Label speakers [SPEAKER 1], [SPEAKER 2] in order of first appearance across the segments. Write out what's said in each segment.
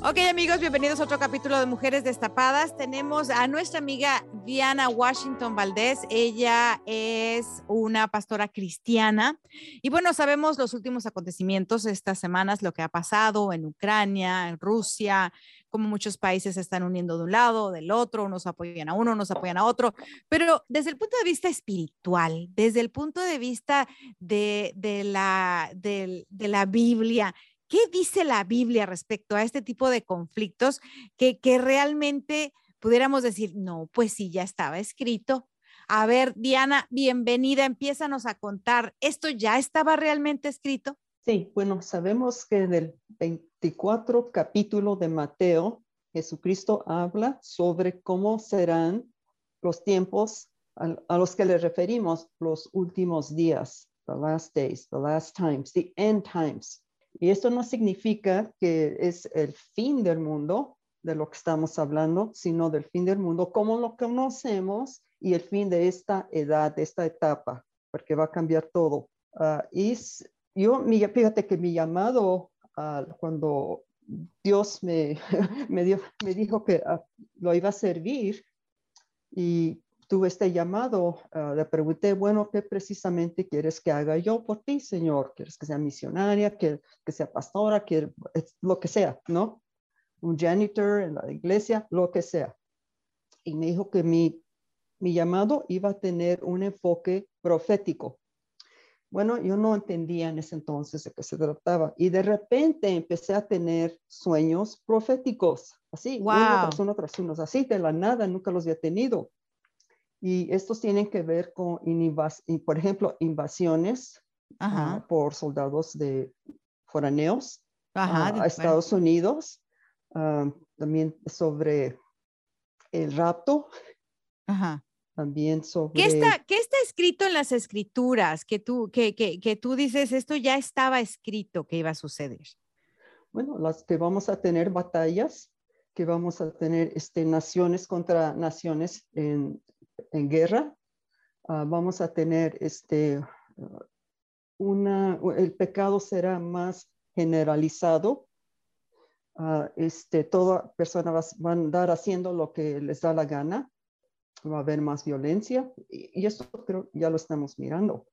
[SPEAKER 1] Ok amigos, bienvenidos a otro capítulo de Mujeres Destapadas. Tenemos a nuestra amiga Diana Washington Valdés. Ella es una pastora cristiana. Y bueno, sabemos los últimos acontecimientos estas semanas, lo que ha pasado en Ucrania, en Rusia, como muchos países se están uniendo de un lado, del otro, unos apoyan a uno, unos apoyan a otro. Pero desde el punto de vista espiritual, desde el punto de vista de, la, de la Biblia, ¿Qué dice la Biblia respecto a este tipo de conflictos que, que realmente pudiéramos decir, no, pues sí, ya estaba escrito? A ver, Diana, bienvenida, empiezanos a contar, ¿esto ya estaba realmente escrito?
[SPEAKER 2] Sí, bueno, sabemos que en el 24 capítulo de Mateo, Jesucristo habla sobre cómo serán los tiempos a, a los que le referimos, los últimos días, the last days, the last times, the end times. Y esto no significa que es el fin del mundo de lo que estamos hablando, sino del fin del mundo como lo conocemos y el fin de esta edad, de esta etapa, porque va a cambiar todo. Uh, y yo, fíjate que mi llamado cuando Dios me, me, dio, me dijo que uh, lo iba a servir y tuve este llamado, uh, le pregunté, bueno, ¿qué precisamente quieres que haga yo por ti, Señor? ¿Quieres que sea misionaria, que, que sea pastora, que lo que sea, ¿no? Un janitor en la iglesia, lo que sea. Y me dijo que mi, mi llamado iba a tener un enfoque profético. Bueno, yo no entendía en ese entonces de qué se trataba. Y de repente empecé a tener sueños proféticos, así,
[SPEAKER 1] wow.
[SPEAKER 2] uno tras uno tras uno, así de la nada, nunca los había tenido. Y estos tienen que ver con, por ejemplo, invasiones uh, por soldados de foraneos
[SPEAKER 1] Ajá,
[SPEAKER 2] uh, a Estados. Unidos. Uh, también sobre el rapto.
[SPEAKER 1] Ajá.
[SPEAKER 2] También sobre...
[SPEAKER 1] ¿Qué está, ¿Qué está escrito en las escrituras que tú, que, que, que tú dices, esto ya estaba escrito que iba a suceder?
[SPEAKER 2] Bueno, las que vamos a tener batallas, que vamos a tener este, naciones contra naciones en, en guerra, uh, vamos a tener este, una, el pecado será más generalizado. Uh, este, toda persona va, va, a andar haciendo lo que les da la gana. Va a haber más violencia y, y esto creo ya lo estamos mirando.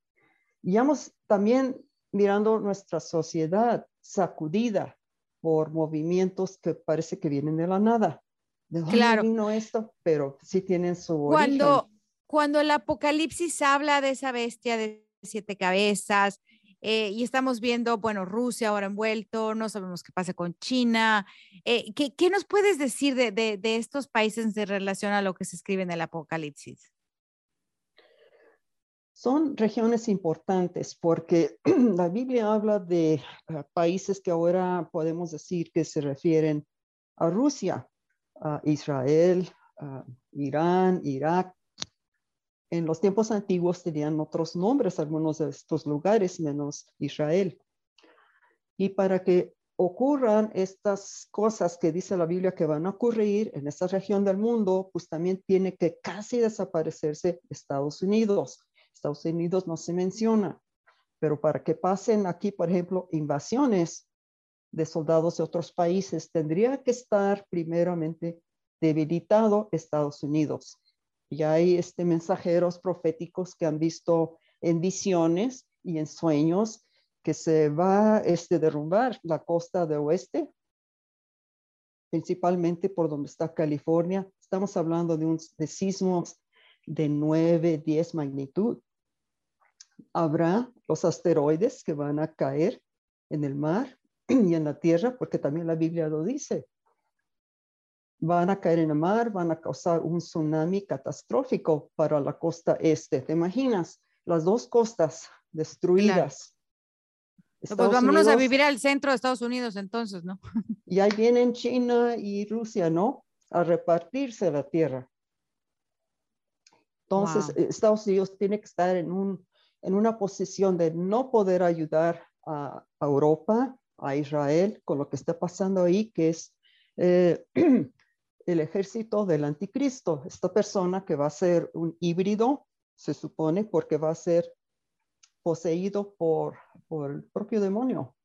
[SPEAKER 2] Y vamos también mirando nuestra sociedad sacudida por movimientos que parece que vienen de la nada. ¿De dónde
[SPEAKER 1] claro.
[SPEAKER 2] vino esto? Pero sí tienen su
[SPEAKER 1] cuando,
[SPEAKER 2] origen.
[SPEAKER 1] Cuando el Apocalipsis habla de esa bestia de siete cabezas eh, y estamos viendo, bueno, Rusia ahora envuelto, no sabemos qué pasa con China. Eh, ¿qué, ¿qué, nos puedes decir de, de, de, estos países en relación a lo que se escribe en el Apocalipsis?
[SPEAKER 2] Son regiones importantes porque la Biblia habla de uh, países que ahora podemos decir que se refieren a Rusia, Israel, Irán, Irak. En los tiempos antiguos tenían otros nombres algunos de estos lugares, menos Israel. Y para que ocurran estas cosas que dice la Biblia que van a ocurrir en esta región del mundo, pues también tiene que casi desaparecerse Estados Unidos. Estados Unidos no se menciona, pero para que pasen aquí, por ejemplo, invasiones de soldados de otros países, tendría que estar primeramente debilitado Estados Unidos. Y hay este, mensajeros proféticos que han visto en visiones y en sueños que se va a este, derrumbar la costa de oeste, principalmente por donde está California. Estamos hablando de, un, de sismos de 9, 10 magnitud. habrá los asteroides que van a caer en el mar y en la tierra, porque también la Biblia lo dice. Van a caer en el mar, van a causar un tsunami catastrófico para la costa este. ¿Te imaginas? Las dos costas destruidas.
[SPEAKER 1] pues vámonos a vivir al centro de Estados Unidos entonces, ¿no?
[SPEAKER 2] Y ahí vienen China y Rusia, ¿no? A repartirse la tierra. Entonces, Estados Unidos tiene que estar en, un, en una posición de no poder ayudar a, Europa, a Israel, con lo que está pasando ahí, que es eh, el ejército del anticristo. Esta persona que va a ser un híbrido, se supone, porque va a ser poseído por, por el propio demonio.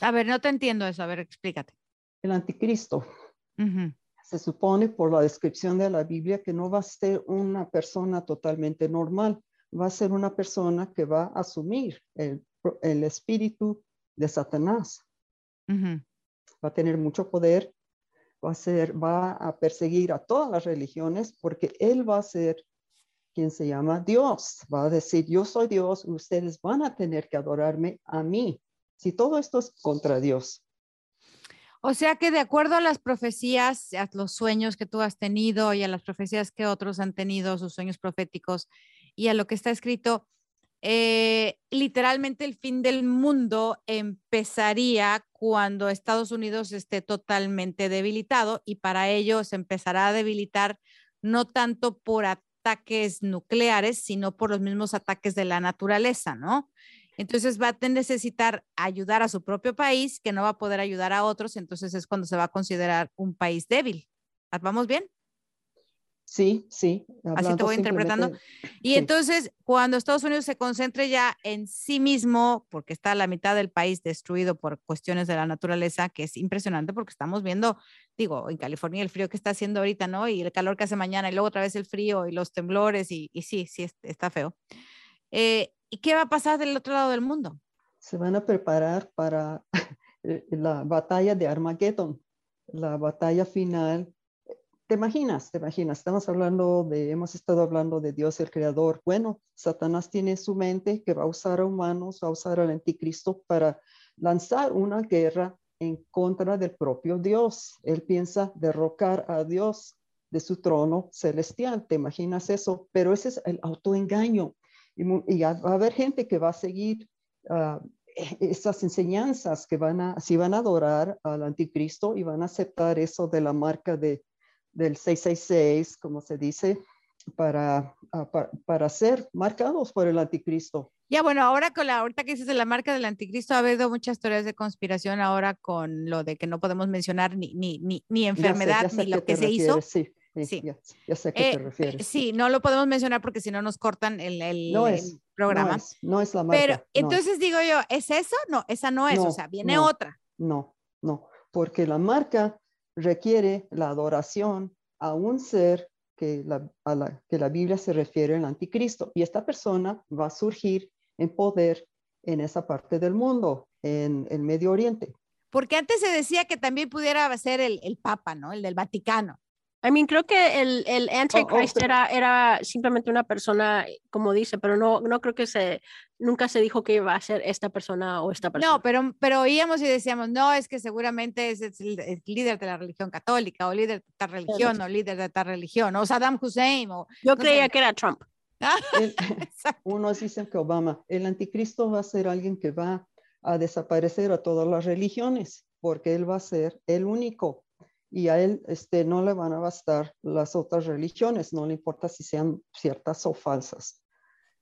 [SPEAKER 1] A ver, no te entiendo eso. A ver, explícate.
[SPEAKER 2] El anticristo se supone por la descripción de la Biblia que no va a ser una persona totalmente normal, va a ser una persona que va a asumir el, espíritu de Satanás. Va a tener mucho poder, va a, ser, va a perseguir a todas las religiones porque él va a ser quien se llama Dios. Va a decir, yo soy Dios, ustedes van a tener que adorarme a mí. Si todo esto es contra Dios.
[SPEAKER 1] O sea que de acuerdo a las profecías, a los sueños que tú has tenido y a las profecías que otros han tenido, sus sueños proféticos y a lo que está escrito, eh, literalmente el fin del mundo empezaría cuando Estados Unidos esté totalmente debilitado y para ello se empezará a debilitar no tanto por ataques nucleares, sino por los mismos ataques de la naturaleza, ¿no? Entonces va a necesitar ayudar a su propio país, que no va a poder ayudar a otros, entonces es cuando se va a considerar un país débil. ¿Vamos bien?
[SPEAKER 2] Sí, sí.
[SPEAKER 1] Así te voy interpretando. Y entonces, cuando Estados Unidos se concentre ya en sí mismo, porque está la mitad del país destruido por cuestiones de la naturaleza, que es impresionante porque estamos viendo, digo, en California el frío que está haciendo ahorita, ¿no? Y el calor que hace mañana, y luego otra vez el frío y los temblores, y, y sí, sí, está feo. Eh, ¿Y qué va a pasar del otro lado del mundo?
[SPEAKER 2] Se van a preparar para la batalla de Armageddon, la batalla final. ¿Te imaginas? ¿Te imaginas? Estamos hablando de, hemos estado hablando de Dios el Creador. Bueno, Satanás tiene su mente que va a usar a humanos, va a usar al anticristo para lanzar una guerra en contra del propio Dios. Él piensa derrocar a Dios de su trono celestial. ¿Te imaginas eso? Pero ese es el autoengaño. Y, va a haber gente que va a seguir uh, esas enseñanzas, que van a, si van a adorar al anticristo y van a aceptar eso de la marca de, del 666, como se dice, para, ah, para, ser marcados por el anticristo.
[SPEAKER 1] Ya, bueno, ahora con la, ahorita que dices de la marca del anticristo, ha habido muchas teorías de conspiración ahora con lo de que no podemos mencionar ni, ni, ni, ni enfermedad, ni lo que se hizo.
[SPEAKER 2] Sí. Sí, Ya, sé a qué te eh, refieres.
[SPEAKER 1] Sí, no lo podemos mencionar porque si no nos cortan el, el, programa.
[SPEAKER 2] No es, la marca.
[SPEAKER 1] Pero entonces digo yo, ¿es eso? No, esa no es, o sea, viene otra.
[SPEAKER 2] No, no, porque la marca requiere la adoración a un ser que la, a la que la Biblia se refiere al anticristo. Y esta persona va a surgir en poder en esa parte del mundo, en el Medio Oriente.
[SPEAKER 1] Porque antes se decía que también pudiera ser el, el Papa, ¿no? El del Vaticano.
[SPEAKER 3] I mean, creo que el, el Antichrist era, era simplemente una persona, como dice, pero no, no creo que se, nunca se dijo que iba a ser esta persona o esta persona.
[SPEAKER 1] No, pero, pero oíamos y decíamos, no, es que seguramente es, el, líder de la religión católica o líder de tal religión o líder de tal religión o Saddam Hussein. O,
[SPEAKER 3] Yo creía que era Trump.
[SPEAKER 2] unos dicen que Obama, el anticristo va a ser alguien que va a desaparecer a todas las religiones porque él va a ser el único y a él este, no le van a bastar las otras religiones, no le importa si sean ciertas o falsas.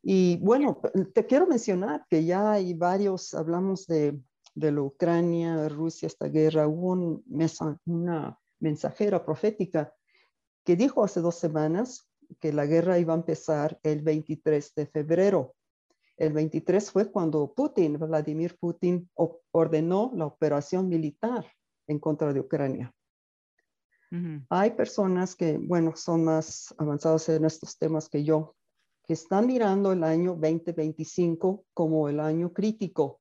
[SPEAKER 2] Y bueno, te quiero mencionar que ya hay varios, hablamos de, de la Ucrania, Rusia, esta guerra, hubo un una mensajera profética que dijo hace dos semanas que la guerra iba a empezar el 23 de febrero. El 23 fue cuando Putin, Vladimir Putin, ordenó la operación militar en contra de Ucrania. Hay personas que, bueno, son más avanzados en estos temas que yo, que están mirando el año 2025 como el año crítico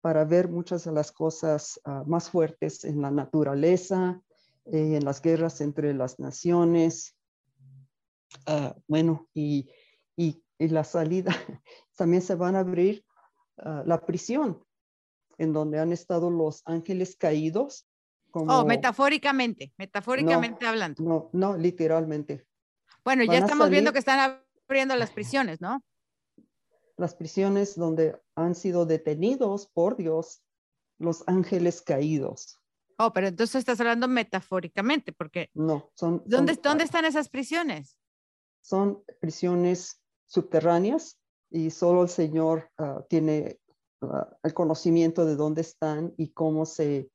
[SPEAKER 2] para ver muchas de las cosas ah, más fuertes en la naturaleza, eh, en las guerras entre las naciones. Ah, bueno, y, y y la salida. También se van a abrir ah, la prisión en donde han estado los ángeles caídos.
[SPEAKER 1] Oh, metafóricamente, metafóricamente hablando.
[SPEAKER 2] No, no, literalmente.
[SPEAKER 1] Bueno, ya estamos viendo que están abriendo las prisiones, ¿no?
[SPEAKER 2] Las prisiones donde han sido detenidos por Dios los ángeles caídos.
[SPEAKER 1] Oh, pero entonces estás hablando metafóricamente, porque...
[SPEAKER 2] No, son...
[SPEAKER 1] ¿Dónde, ¿dónde están esas prisiones?
[SPEAKER 2] Son prisiones subterráneas y solo el Señor ah, tiene ah, el conocimiento de dónde están y cómo se,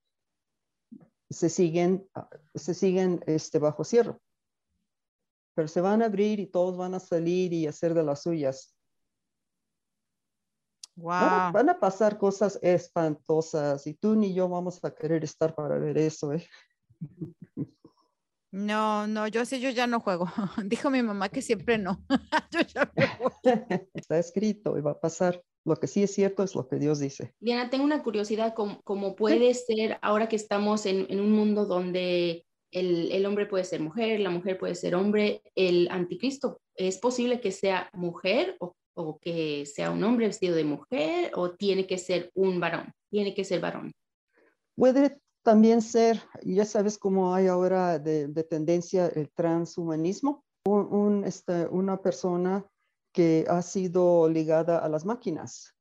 [SPEAKER 2] se siguen, se siguen este, bajo cierre. Pero se van a abrir y todos van a salir y hacer de las suyas. Van, a, pasar cosas espantosas y tú ni yo vamos a querer estar para ver eso, ¿eh?
[SPEAKER 1] No, no, yo sí, yo ya no juego. Dijo mi mamá que siempre no.
[SPEAKER 2] Está escrito y va a pasar. Lo que sí es cierto es lo que Dios dice.
[SPEAKER 4] Diana, tengo una curiosidad, como, puede ser ahora que estamos en, en un mundo donde el, el, hombre puede ser mujer, la mujer puede ser hombre, el anticristo, ¿es posible que sea mujer o o que sea un hombre vestido de mujer o tiene que ser un varón, tiene que ser varón.
[SPEAKER 2] Puede también ser, ya sabes cómo hay ahora de, tendencia el transhumanismo, un, este, una persona que ha sido ligada a las máquinas.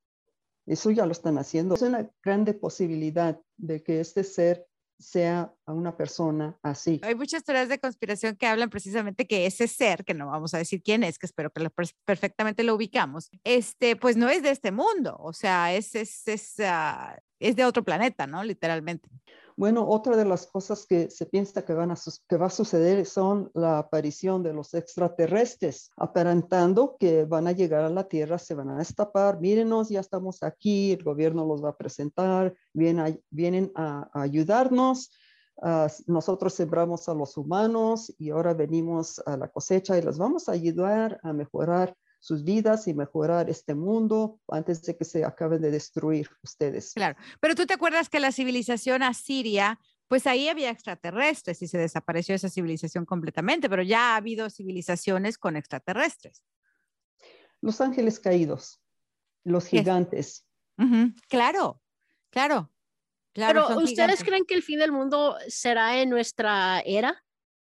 [SPEAKER 2] Eso ya lo están haciendo. Es una grande posibilidad de que este ser sea una persona así.
[SPEAKER 1] Hay muchas teorías de conspiración que hablan precisamente que ese ser, que no vamos a decir quién es, que espero que perfectamente lo ubicamos, este, pues no es de este mundo, o sea, es, es, es, ah, es de otro planeta, ¿no? Literalmente.
[SPEAKER 2] Bueno, otra de las cosas que se piensa que, van a que va a suceder son la aparición de los extraterrestres, aparentando que van a llegar a la Tierra, se van a destapar, mírenos, ya estamos aquí, el gobierno los va a presentar, vienen a, vienen a, ayudarnos. Ah, nosotros sembramos a los humanos y ahora venimos a la cosecha y les vamos a ayudar a mejorar sus vidas y mejorar este mundo antes de que se acaben de destruir ustedes.
[SPEAKER 1] Claro, pero tú te acuerdas que la civilización asiria, pues ahí había extraterrestres y se desapareció esa civilización completamente, pero ya ha habido civilizaciones con extraterrestres.
[SPEAKER 2] Los ángeles caídos, los gigantes.
[SPEAKER 1] Claro, claro. Claro,
[SPEAKER 3] Pero ¿ustedes creen que el fin del mundo será en nuestra era?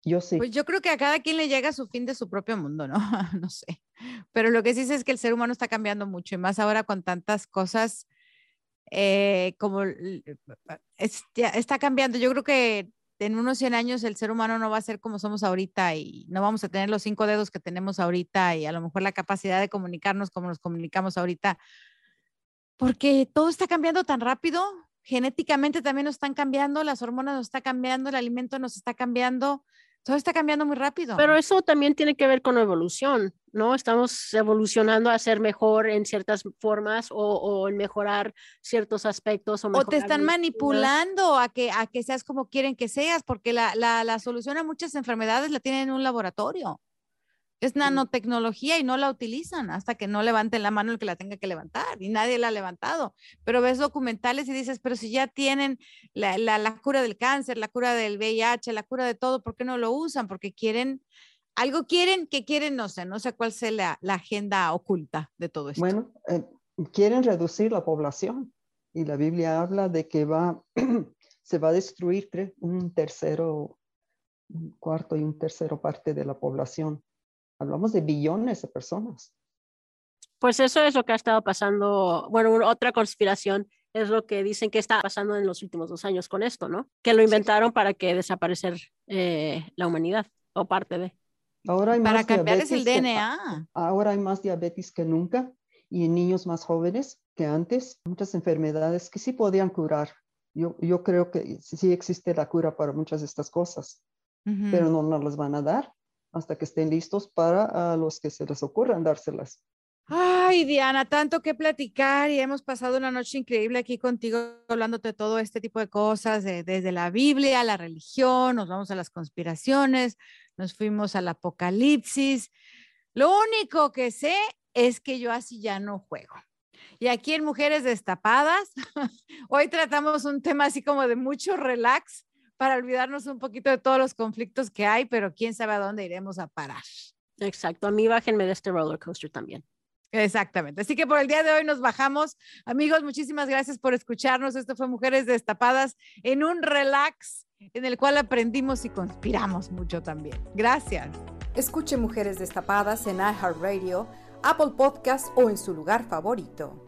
[SPEAKER 2] Yo sí.
[SPEAKER 1] Pues yo creo que a cada quien le llega su fin de su propio mundo, ¿no? no sé. Pero lo que sí sé es que el ser humano está cambiando mucho y más ahora con tantas cosas eh, como está cambiando. Yo creo que en unos 100 años el ser humano no va a ser como somos ahorita y no vamos a tener los cinco dedos que tenemos ahorita y a lo mejor la capacidad de comunicarnos como nos comunicamos ahorita, porque todo está cambiando tan rápido. Genéticamente también nos están cambiando, las hormonas nos están cambiando, el alimento nos está cambiando todo está cambiando muy rápido.
[SPEAKER 3] Pero eso también tiene que ver con la evolución, ¿no? Estamos evolucionando a ser mejor en ciertas formas o, en mejorar ciertos aspectos. O,
[SPEAKER 1] te están manipulando a que, a que seas como quieren que seas, porque la, la, la solución a muchas enfermedades la tienen en un laboratorio. Es nanotecnología y no la utilizan hasta que no levanten la mano el que la tenga que levantar y nadie la ha levantado. Pero ves documentales y dices, pero si ya tienen la, la, cura del cáncer, la cura del VIH, la cura de todo, ¿por qué no lo usan? Porque quieren, algo quieren que quieren, no sé, no sé cuál sea la, la agenda oculta de todo esto.
[SPEAKER 2] Bueno, eh, quieren reducir la población y la Biblia habla de que va, se va a destruir un tercero, un cuarto y un tercero parte de la población Hablamos de billones de personas.
[SPEAKER 3] Pues eso es lo que ha estado pasando. Bueno, otra conspiración es lo que dicen que está pasando en los últimos dos años con esto, ¿no? Que lo inventaron para que desaparecer eh, la humanidad o parte de.
[SPEAKER 2] Ahora hay
[SPEAKER 1] para cambiarles el DNA.
[SPEAKER 2] ahora hay más diabetes que nunca y en niños más jóvenes que antes. Muchas enfermedades que sí podían curar. Yo, yo creo que sí existe la cura para muchas de estas cosas, pero no nos las van a dar hasta que estén listos para a los que se les ocurran dárselas.
[SPEAKER 1] Ay, Diana, tanto que platicar y hemos pasado una noche increíble aquí contigo hablándote de todo este tipo de cosas, desde la Biblia, la religión, nos vamos a las conspiraciones, nos fuimos al apocalipsis. Lo único que sé es que yo así ya no juego. Y aquí en Mujeres Destapadas, hoy tratamos un tema así como de mucho relax, para olvidarnos un poquito de todos los conflictos que hay, pero quién sabe a dónde iremos a parar.
[SPEAKER 3] Exacto, a mí bájenme de este roller coaster también.
[SPEAKER 1] Exactamente. Así que por el día de hoy nos bajamos. Amigos, muchísimas gracias por escucharnos. Esto fue Mujeres Destapadas en un relax en el cual aprendimos y conspiramos mucho también. Gracias.
[SPEAKER 5] Escuche Mujeres Destapadas en iHeartRadio, Apple Podcast o en su lugar favorito.